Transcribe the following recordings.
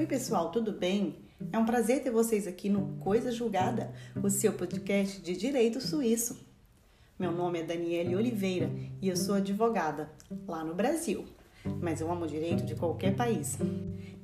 Oi, pessoal, tudo bem? É um prazer ter vocês aqui no Coisa Julgada, o seu podcast de direito suíço. Meu nome é Daniele Oliveira e eu sou advogada lá no Brasil, mas eu amo direito de qualquer país.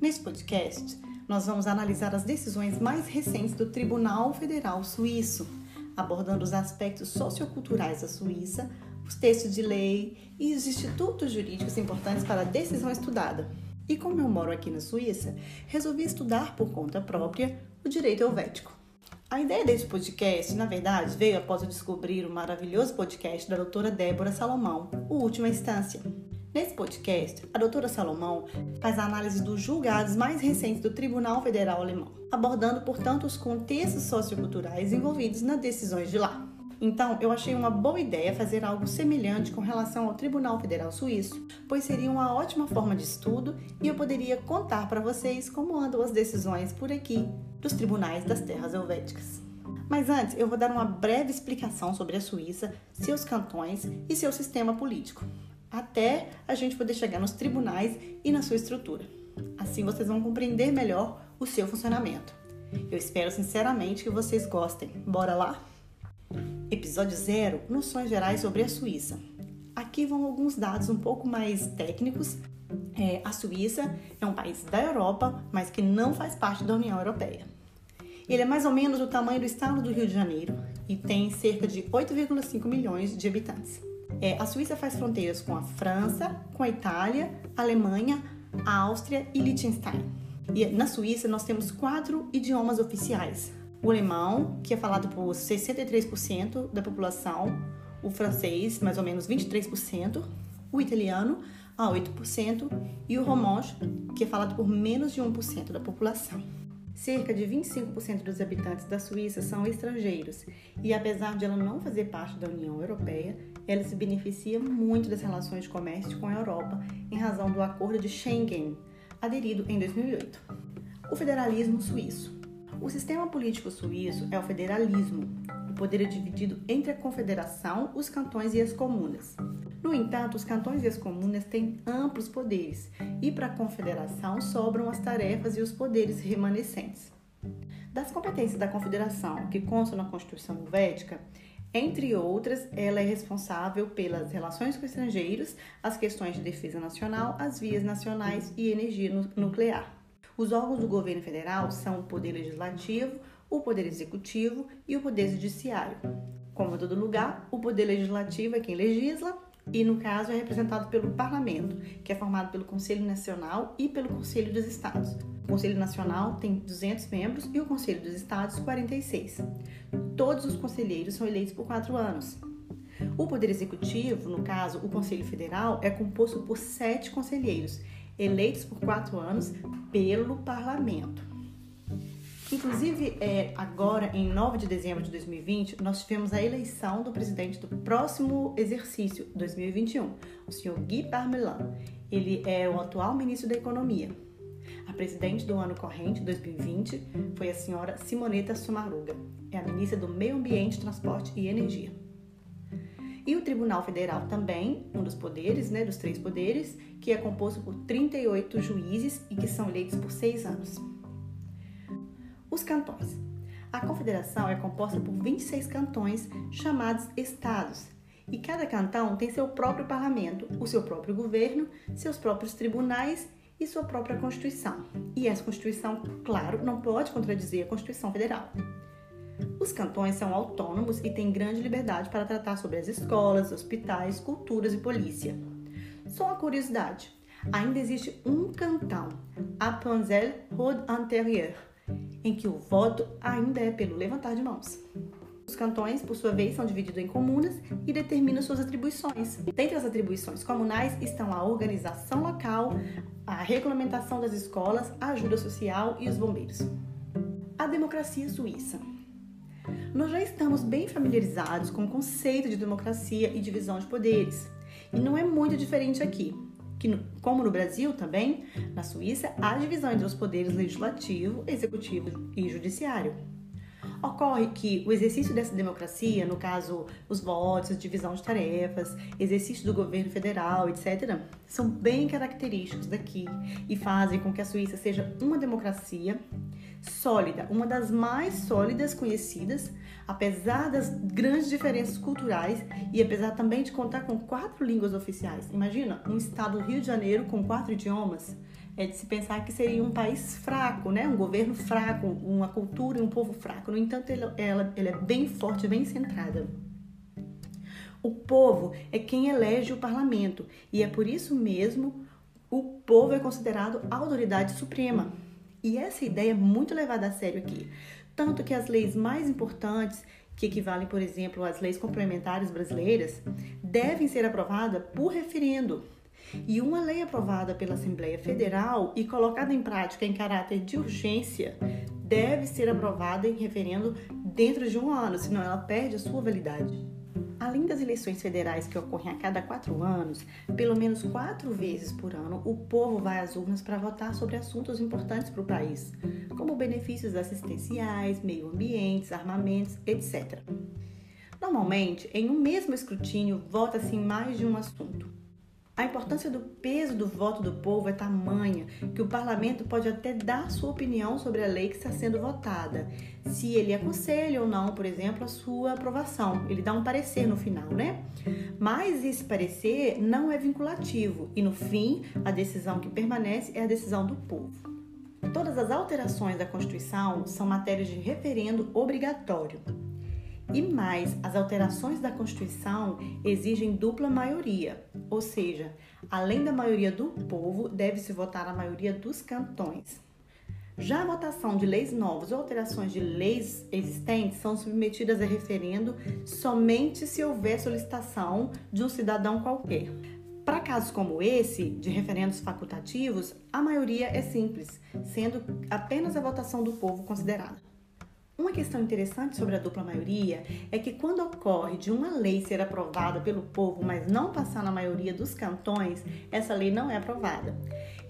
Nesse podcast, nós vamos analisar as decisões mais recentes do Tribunal Federal Suíço, abordando os aspectos socioculturais da Suíça, os textos de lei e os institutos jurídicos importantes para a decisão estudada. E como eu moro aqui na Suíça, resolvi estudar por conta própria o direito helvético. A ideia desse podcast, na verdade, veio após eu descobrir o maravilhoso podcast da doutora Débora Salomão, O Última Instância. Nesse podcast, a doutora Salomão faz a análise dos julgados mais recentes do Tribunal Federal Alemão, abordando, portanto, os contextos socioculturais envolvidos nas decisões de lá. Então, eu achei uma boa ideia fazer algo semelhante com relação ao Tribunal Federal Suíço, pois seria uma ótima forma de estudo e eu poderia contar para vocês como andam as decisões por aqui dos tribunais das terras helvéticas. Mas antes, eu vou dar uma breve explicação sobre a Suíça, seus cantões e seu sistema político, até a gente poder chegar nos tribunais e na sua estrutura. Assim vocês vão compreender melhor o seu funcionamento. Eu espero sinceramente que vocês gostem. Bora lá? Episódio 0 Noções gerais sobre a Suíça. Aqui vão alguns dados um pouco mais técnicos. É, a Suíça é um país da Europa, mas que não faz parte da União Europeia. Ele é mais ou menos do tamanho do estado do Rio de Janeiro e tem cerca de 8,5 milhões de habitantes. É, a Suíça faz fronteiras com a França, com a Itália, a Alemanha, a Áustria e Liechtenstein. E na Suíça nós temos quatro idiomas oficiais: o alemão, que é falado por 63% da população, o francês, mais ou menos 23%, o italiano, a 8%, e o romanche, que é falado por menos de 1% da população. Cerca de 25% dos habitantes da Suíça são estrangeiros, e apesar de ela não fazer parte da União Europeia, ela se beneficia muito das relações de comércio com a Europa em razão do Acordo de Schengen, aderido em 2008. O federalismo suíço. O sistema político suíço é o federalismo. O poder é dividido entre a confederação, os cantões e as comunas. No entanto, os cantões e as comunas têm amplos poderes e para a confederação sobram as tarefas e os poderes remanescentes. Das competências da confederação, que constam na Constituição Helvética, entre outras, ela é responsável pelas relações com estrangeiros, as questões de defesa nacional, as vias nacionais e energia nuclear. Os órgãos do governo federal são o Poder Legislativo, o Poder Executivo e o Poder Judiciário. Como em todo lugar, o Poder Legislativo é quem legisla e, no caso, é representado pelo Parlamento, que é formado pelo Conselho Nacional e pelo Conselho dos Estados. O Conselho Nacional tem 200 membros e o Conselho dos Estados 46. Todos os conselheiros são eleitos por quatro anos. O Poder Executivo, no caso, o Conselho Federal, é composto por sete conselheiros eleitos por quatro anos pelo parlamento. Inclusive, é, agora, em 9 de dezembro de 2020, nós tivemos a eleição do presidente do próximo exercício, 2021, o senhor Guy Parmelin. Ele é o atual ministro da Economia. A presidente do ano corrente, 2020, foi a senhora Simoneta Sumaruga. É a ministra do Meio Ambiente, Transporte e Energia. E o Tribunal Federal também, um dos poderes, né, dos três poderes, que é composto por 38 juízes e que são eleitos por seis anos. Os cantões. A confederação é composta por 26 cantões chamados estados, e cada cantão tem seu próprio parlamento, o seu próprio governo, seus próprios tribunais e sua própria Constituição. E essa Constituição, claro, não pode contradizer a Constituição Federal. Os cantões são autônomos e têm grande liberdade para tratar sobre as escolas, hospitais, culturas e polícia. Só uma curiosidade: ainda existe um cantão, Appenzell Rode Antérieur, em que o voto ainda é pelo levantar de mãos. Os cantões, por sua vez, são divididos em comunas e determinam suas atribuições. Dentre as atribuições comunais estão a organização local, a regulamentação das escolas, a ajuda social e os bombeiros. A democracia suíça. Nós já estamos bem familiarizados com o conceito de democracia e divisão de poderes, e não é muito diferente aqui. Que, como no Brasil também, na Suíça há divisão entre os poderes legislativo, executivo e judiciário. Ocorre que o exercício dessa democracia, no caso os votos, divisão de tarefas, exercício do governo federal, etc., são bem característicos daqui e fazem com que a Suíça seja uma democracia sólida, uma das mais sólidas conhecidas, apesar das grandes diferenças culturais e apesar também de contar com quatro línguas oficiais. Imagina um estado do Rio de Janeiro com quatro idiomas. É de se pensar que seria um país fraco, né? um governo fraco, uma cultura e um povo fraco. No entanto, ela, ela, ela é bem forte, bem centrada. O povo é quem elege o parlamento e é por isso mesmo o povo é considerado a autoridade suprema. E essa ideia é muito levada a sério aqui. Tanto que as leis mais importantes, que equivalem, por exemplo, às leis complementares brasileiras, devem ser aprovadas por referendo. E uma lei aprovada pela Assembleia Federal e colocada em prática em caráter de urgência deve ser aprovada em referendo dentro de um ano, senão ela perde a sua validade. Além das eleições federais que ocorrem a cada quatro anos, pelo menos quatro vezes por ano, o povo vai às urnas para votar sobre assuntos importantes para o país, como benefícios assistenciais, meio ambiente, armamentos, etc. Normalmente, em um mesmo escrutínio, vota-se em mais de um assunto. A importância do peso do voto do povo é tamanha que o parlamento pode até dar sua opinião sobre a lei que está sendo votada, se ele aconselha ou não, por exemplo, a sua aprovação. Ele dá um parecer no final, né? Mas esse parecer não é vinculativo e no fim, a decisão que permanece é a decisão do povo. Todas as alterações da Constituição são matérias de referendo obrigatório. E mais, as alterações da Constituição exigem dupla maioria, ou seja, além da maioria do povo, deve-se votar a maioria dos cantões. Já a votação de leis novas ou alterações de leis existentes são submetidas a referendo somente se houver solicitação de um cidadão qualquer. Para casos como esse, de referendos facultativos, a maioria é simples, sendo apenas a votação do povo considerada. Uma questão interessante sobre a dupla maioria é que quando ocorre de uma lei ser aprovada pelo povo, mas não passar na maioria dos cantões, essa lei não é aprovada.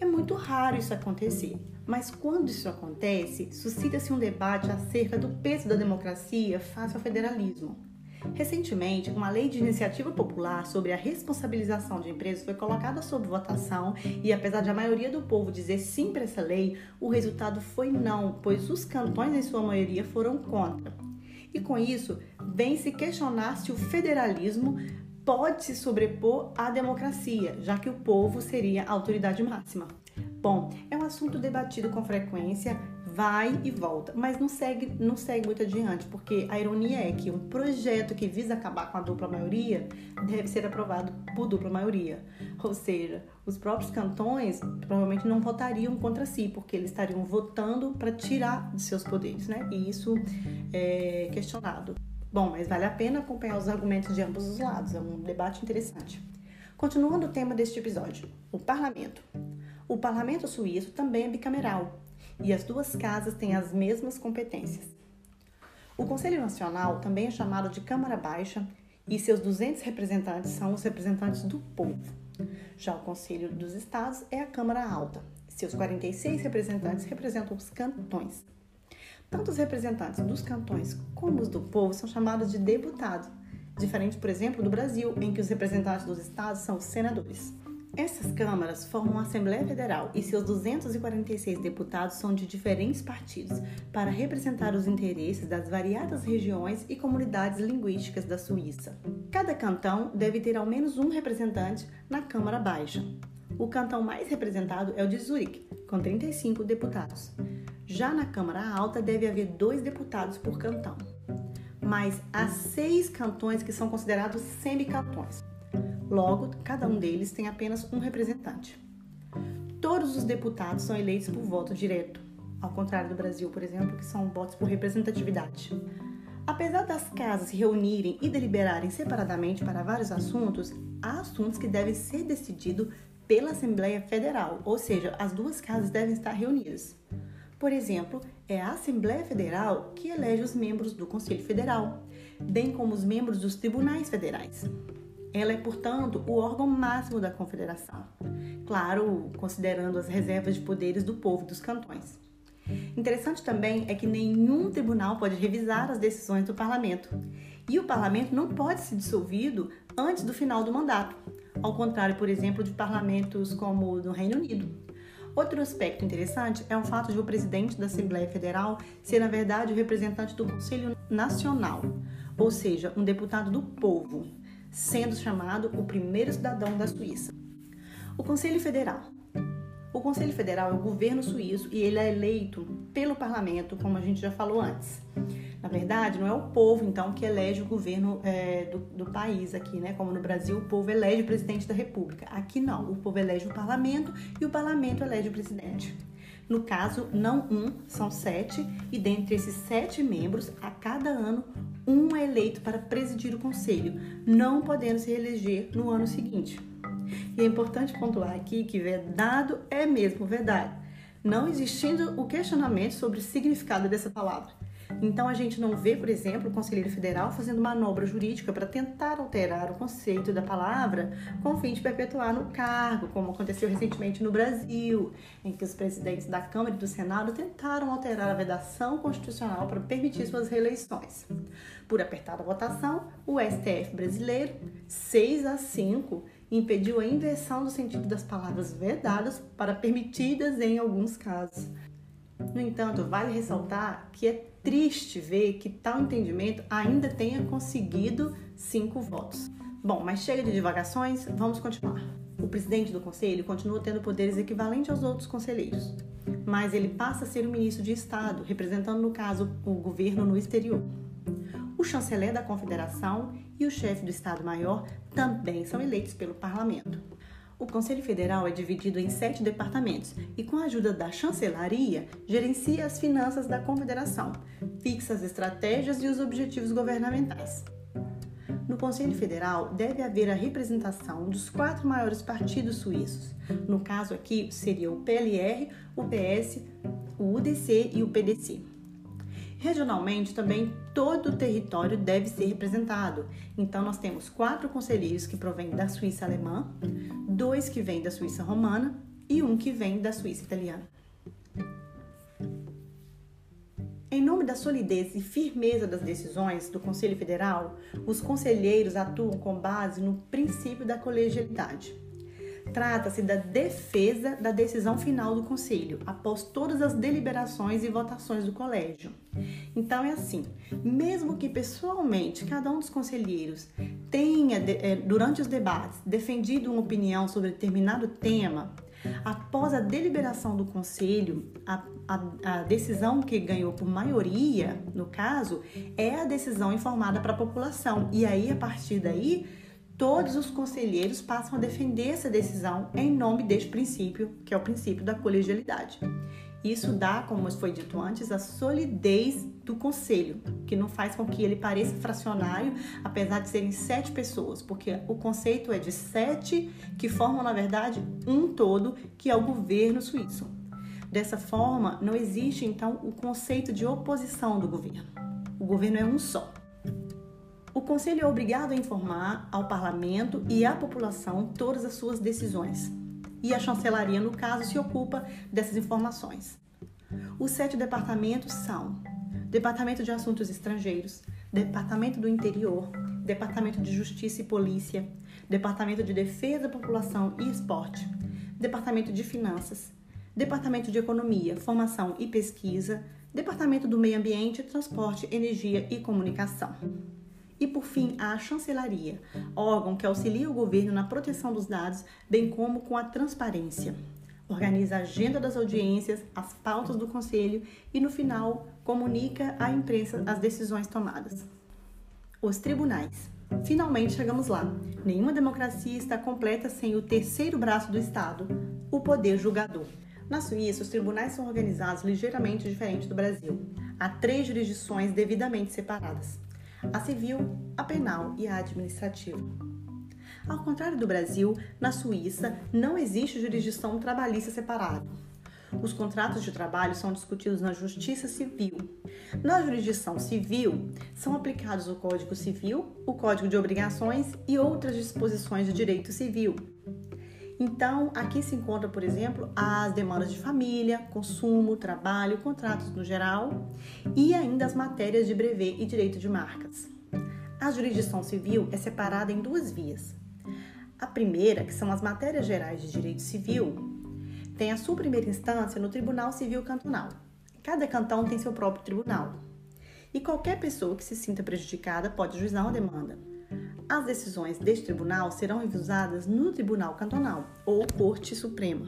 É muito raro isso acontecer, mas quando isso acontece, suscita-se um debate acerca do peso da democracia face ao federalismo. Recentemente, uma lei de iniciativa popular sobre a responsabilização de empresas foi colocada sob votação e, apesar de a maioria do povo dizer sim para essa lei, o resultado foi não, pois os cantões, em sua maioria, foram contra. E com isso, vem se questionar se o federalismo pode se sobrepor à democracia, já que o povo seria a autoridade máxima. Bom, é um assunto debatido com frequência, vai e volta, mas não segue, não segue muito adiante, porque a ironia é que um projeto que visa acabar com a dupla maioria deve ser aprovado por dupla maioria. Ou seja, os próprios cantões provavelmente não votariam contra si, porque eles estariam votando para tirar de seus poderes, né? E isso é questionado. Bom, mas vale a pena acompanhar os argumentos de ambos os lados, é um debate interessante. Continuando o tema deste episódio, o parlamento. O parlamento suíço também é bicameral, e as duas casas têm as mesmas competências. O Conselho Nacional também é chamado de Câmara Baixa e seus 200 representantes são os representantes do povo. Já o Conselho dos Estados é a Câmara Alta. Seus 46 representantes representam os cantões. Tanto os representantes dos cantões como os do povo são chamados de deputados, diferente, por exemplo, do Brasil, em que os representantes dos estados são os senadores. Essas câmaras formam a Assembleia Federal e seus 246 deputados são de diferentes partidos para representar os interesses das variadas regiões e comunidades linguísticas da Suíça. Cada cantão deve ter ao menos um representante na Câmara Baixa. O cantão mais representado é o de Zurique, com 35 deputados. Já na Câmara Alta deve haver dois deputados por cantão. Mas há seis cantões que são considerados semicantões. Logo, cada um deles tem apenas um representante. Todos os deputados são eleitos por voto direto, ao contrário do Brasil, por exemplo, que são votos por representatividade. Apesar das casas se reunirem e deliberarem separadamente para vários assuntos, há assuntos que devem ser decididos pela Assembleia Federal, ou seja, as duas casas devem estar reunidas. Por exemplo, é a Assembleia Federal que elege os membros do Conselho Federal, bem como os membros dos tribunais federais. Ela é, portanto, o órgão máximo da Confederação, claro, considerando as reservas de poderes do povo dos cantões. Interessante também é que nenhum tribunal pode revisar as decisões do parlamento. E o parlamento não pode ser dissolvido antes do final do mandato, ao contrário, por exemplo, de parlamentos como o do Reino Unido. Outro aspecto interessante é o fato de o presidente da Assembleia Federal ser, na verdade, o representante do Conselho Nacional, ou seja, um deputado do povo, sendo chamado o primeiro cidadão da Suíça. O Conselho Federal o Conselho Federal é o governo suíço e ele é eleito pelo parlamento, como a gente já falou antes. Na verdade, não é o povo, então, que elege o governo é, do, do, país aqui, né? Como no Brasil, o povo elege o presidente da república. Aqui não, o povo elege o parlamento e o parlamento elege o presidente. No caso, não um, são sete, e dentre esses sete membros, a cada ano, um é eleito para presidir o conselho, não podendo se reeleger no ano seguinte. E é importante pontuar aqui que vedado é mesmo verdade, não existindo o questionamento sobre o significado dessa palavra. Então a gente não vê, por exemplo, o conselheiro federal fazendo manobra jurídica para tentar alterar o conceito da palavra com o fim de perpetuar no cargo, como aconteceu recentemente no Brasil, em que os presidentes da Câmara e do Senado tentaram alterar a vedação constitucional para permitir suas reeleições. Por apertada votação, o STF brasileiro, 6 a 5, impediu a inversão do sentido das palavras vedadas para permitidas em alguns casos. No entanto, vale ressaltar que é triste ver que tal entendimento ainda tenha conseguido cinco votos. Bom, mas chega de divagações, vamos continuar. O presidente do conselho continua tendo poderes equivalentes aos outros conselheiros, mas ele passa a ser o ministro de Estado, representando, no caso, o governo no exterior. O chanceler da confederação e o chefe do Estado-Maior também são eleitos pelo parlamento. O Conselho Federal é dividido em sete departamentos e, com a ajuda da chancelaria, gerencia as finanças da Confederação, fixa as estratégias e os objetivos governamentais. No Conselho Federal deve haver a representação dos quatro maiores partidos suíços. No caso aqui seria o PLR, o PS, o UDC e o PDC. Regionalmente, também todo o território deve ser representado. Então, nós temos quatro conselheiros que provêm da Suíça alemã, dois que vêm da Suíça romana e um que vem da Suíça italiana. Em nome da solidez e firmeza das decisões do Conselho Federal, os conselheiros atuam com base no princípio da colegialidade. Trata-se da defesa da decisão final do conselho, após todas as deliberações e votações do colégio. Então é assim: mesmo que pessoalmente cada um dos conselheiros tenha, eh, durante os debates, defendido uma opinião sobre determinado tema, após a deliberação do conselho, a, a, a decisão que ganhou por maioria, no caso, é a decisão informada para a população. E aí, a partir daí, todos os conselheiros passam a defender essa decisão em nome deste princípio, que é o princípio da colegialidade. Isso dá, como foi dito antes, a solidez do conselho, que não faz com que ele pareça fracionário, apesar de serem sete pessoas, porque o conceito é de sete que formam, na verdade, um todo, que é o governo suíço. Dessa forma, não existe então o conceito de oposição do governo. O governo é um só. O Conselho é obrigado a informar ao Parlamento e à população todas as suas decisões. E a chancelaria, no caso, se ocupa dessas informações. Os sete departamentos são Departamento de Assuntos Estrangeiros, Departamento do Interior, Departamento de Justiça e Polícia, Departamento de Defesa, População e Esporte, Departamento de Finanças, Departamento de Economia, Formação e Pesquisa, Departamento do Meio Ambiente, Transporte, Energia e Comunicação. E por fim, a chancelaria, órgão que auxilia o governo na proteção dos dados, bem como com a transparência. Organiza a agenda das audiências, as pautas do conselho e, no final, comunica à imprensa as decisões tomadas. Os tribunais. Finalmente chegamos lá. Nenhuma democracia está completa sem o terceiro braço do Estado, o poder julgador. Na Suíça, os tribunais são organizados ligeiramente diferente do Brasil. Há três jurisdições devidamente separadas a civil, a penal e a administrativa. Ao contrário do Brasil, na Suíça não existe jurisdição trabalhista separada. Os contratos de trabalho são discutidos na Justiça Civil. Na jurisdição civil, são aplicados o Código Civil, o Código de Obrigações e outras disposições do direito civil. Então, aqui se encontra, por exemplo, as demandas de família, consumo, trabalho, contratos no geral e ainda as matérias de brevet e direito de marcas. A jurisdição civil é separada em duas vias. A primeira, que são as matérias gerais de direito civil, tem a sua primeira instância no Tribunal Civil Cantonal. Cada cantão tem seu próprio tribunal. E qualquer pessoa que se sinta prejudicada pode juizar uma demanda. As decisões deste tribunal serão revisadas no Tribunal Cantonal ou Corte Suprema.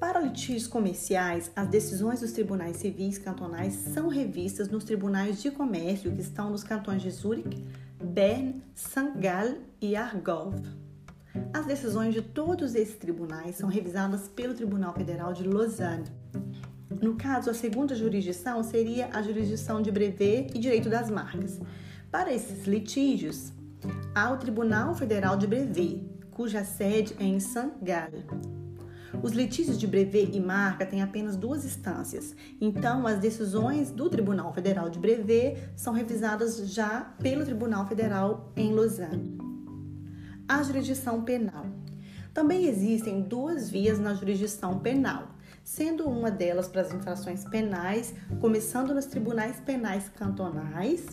Para litígios comerciais, as decisões dos tribunais civis cantonais são revistas nos tribunais de comércio que estão nos cantões de Zurich, Bern, St. Gall e Argov. As decisões de todos esses tribunais são revisadas pelo Tribunal Federal de Lausanne. No caso, a segunda jurisdição seria a jurisdição de brevet e direito das marcas. Para esses litígios, há o Tribunal Federal de Brevet, cuja sede é em St. Gall. Os litígios de brevet e marca têm apenas duas instâncias, então as decisões do Tribunal Federal de Brevet são revisadas já pelo Tribunal Federal em Lausanne. A jurisdição penal. Também existem duas vias na jurisdição penal, sendo uma delas para as infrações penais, começando nos tribunais penais cantonais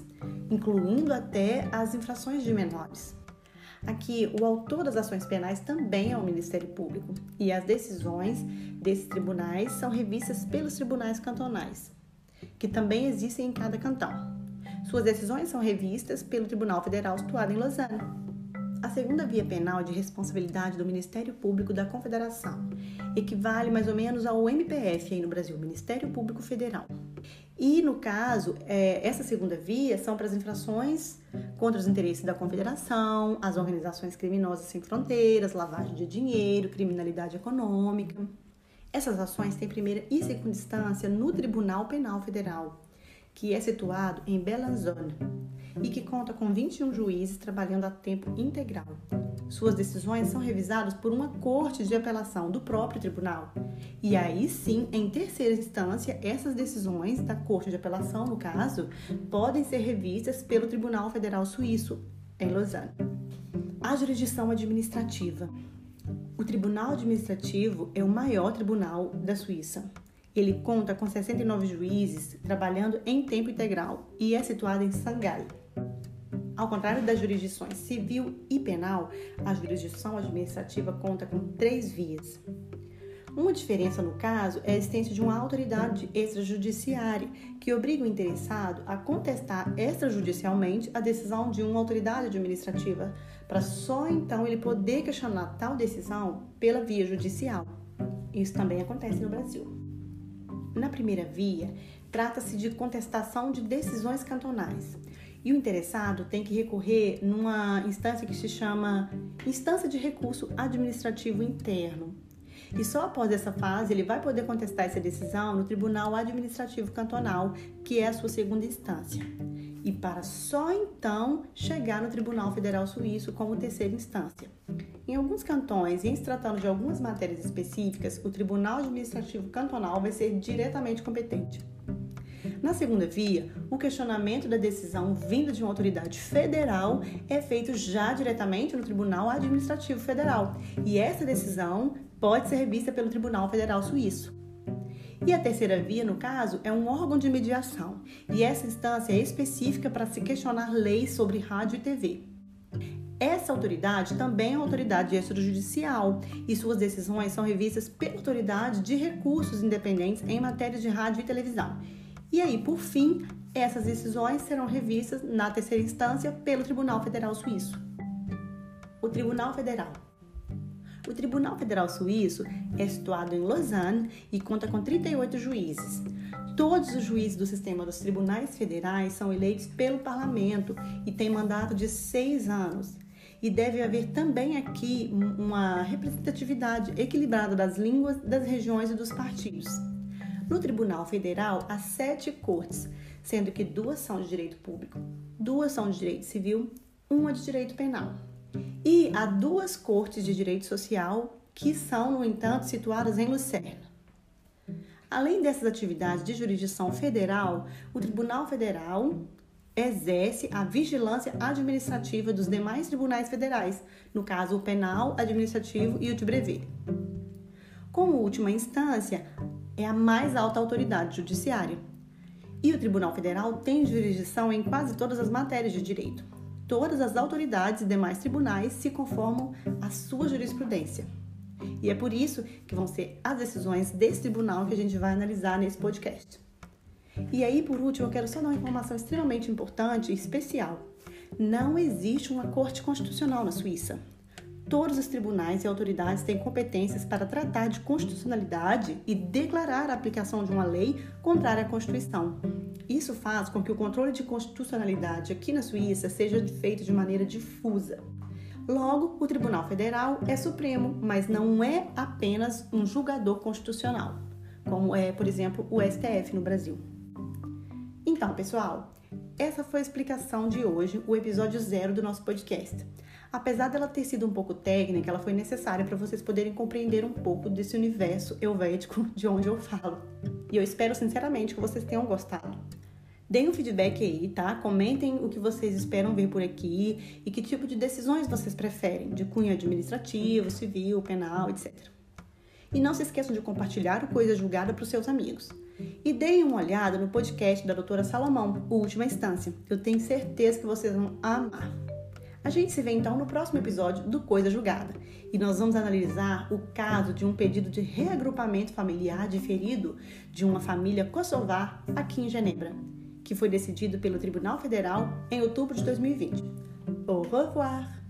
incluindo até as infrações de menores. Aqui, o autor das ações penais também é o Ministério Público e as decisões desses tribunais são revistas pelos tribunais cantonais, que também existem em cada cantão. Suas decisões são revistas pelo Tribunal Federal situado em Lausanne. A segunda via penal de responsabilidade do Ministério Público da Confederação equivale mais ou menos ao MPF aí no Brasil, Ministério Público Federal. E no caso, é, essa segunda via são para as infrações contra os interesses da Confederação, as organizações criminosas sem fronteiras, lavagem de dinheiro, criminalidade econômica. Essas ações têm primeira e segunda instância no Tribunal Penal Federal, que é situado em Belanzone e que conta com 21 juízes trabalhando a tempo integral. Suas decisões são revisadas por uma corte de apelação do próprio tribunal. E aí sim, em terceira instância, essas decisões da corte de apelação, no caso, podem ser revistas pelo Tribunal Federal Suíço, em Lausanne. A jurisdição administrativa. O Tribunal Administrativo é o maior tribunal da Suíça. Ele conta com 69 juízes trabalhando em tempo integral e é situado em Sangalho. Ao contrário das jurisdições civil e penal, a jurisdição administrativa conta com três vias. Uma diferença no caso é a existência de uma autoridade extrajudiciária que obriga o interessado a contestar extrajudicialmente a decisão de uma autoridade administrativa, para só então ele poder questionar tal decisão pela via judicial. Isso também acontece no Brasil. Na primeira via, trata-se de contestação de decisões cantonais. E o interessado tem que recorrer numa instância que se chama Instância de Recurso Administrativo Interno. E só após essa fase ele vai poder contestar essa decisão no Tribunal Administrativo Cantonal, que é a sua segunda instância. E para só então chegar no Tribunal Federal Suíço como terceira instância. Em alguns cantões, e em se tratando de algumas matérias específicas, o Tribunal Administrativo Cantonal vai ser diretamente competente. Na segunda via, o questionamento da decisão vinda de uma autoridade federal é feito já diretamente no Tribunal Administrativo Federal, e essa decisão pode ser revista pelo Tribunal Federal Suíço. E a terceira via, no caso, é um órgão de mediação, e essa instância é específica para se questionar leis sobre rádio e TV. Essa autoridade também é autoridade extrajudicial e suas decisões são revistas pela autoridade de recursos independentes em matéria de rádio e televisão. E aí, por fim, essas decisões serão revistas na terceira instância pelo Tribunal Federal Suíço. O Tribunal Federal. O Tribunal Federal Suíço é situado em Lausanne e conta com 38 juízes. Todos os juízes do sistema dos tribunais federais são eleitos pelo parlamento e têm mandato de seis anos. E deve haver também aqui uma representatividade equilibrada das línguas, das regiões e dos partidos. No Tribunal Federal, há sete cortes, sendo que duas são de direito público, duas são de direito civil, uma de direito penal. E há duas cortes de direito social que são, no entanto, situadas em Lucerna. Além dessas atividades de jurisdição federal, o Tribunal Federal exerce a vigilância administrativa dos demais tribunais federais, no caso o penal, administrativo e o de brevet. Como última instância, é a mais alta autoridade judiciária. E o Tribunal Federal tem jurisdição em quase todas as matérias de direito. Todas as autoridades e demais tribunais se conformam à sua jurisprudência. E é por isso que vão ser as decisões desse tribunal que a gente vai analisar nesse podcast. E aí, por último, eu quero só dar uma informação extremamente importante e especial. Não existe uma corte constitucional na Suíça. Todos os tribunais e autoridades têm competências para tratar de constitucionalidade e declarar a aplicação de uma lei contrária à Constituição. Isso faz com que o controle de constitucionalidade aqui na Suíça seja feito de maneira difusa. Logo, o Tribunal Federal é supremo, mas não é apenas um julgador constitucional, como é, por exemplo, o STF no Brasil. Então, pessoal, essa foi a explicação de hoje, o episódio zero do nosso podcast. Apesar dela ter sido um pouco técnica, ela foi necessária para vocês poderem compreender um pouco desse universo helvético de onde eu falo. E eu espero sinceramente que vocês tenham gostado. Deem um feedback aí, tá? Comentem o que vocês esperam ver por aqui e que tipo de decisões vocês preferem, de cunho administrativo, civil, penal, etc. E não se esqueçam de compartilhar o Coisa Julgada para os seus amigos. E deem uma olhada no podcast da doutora Salomão, Última Instância. Eu tenho certeza que vocês vão amar. A gente se vê então no próximo episódio do Coisa Julgada e nós vamos analisar o caso de um pedido de reagrupamento familiar diferido de uma família kosovar aqui em Genebra que foi decidido pelo Tribunal Federal em outubro de 2020. Au revoir!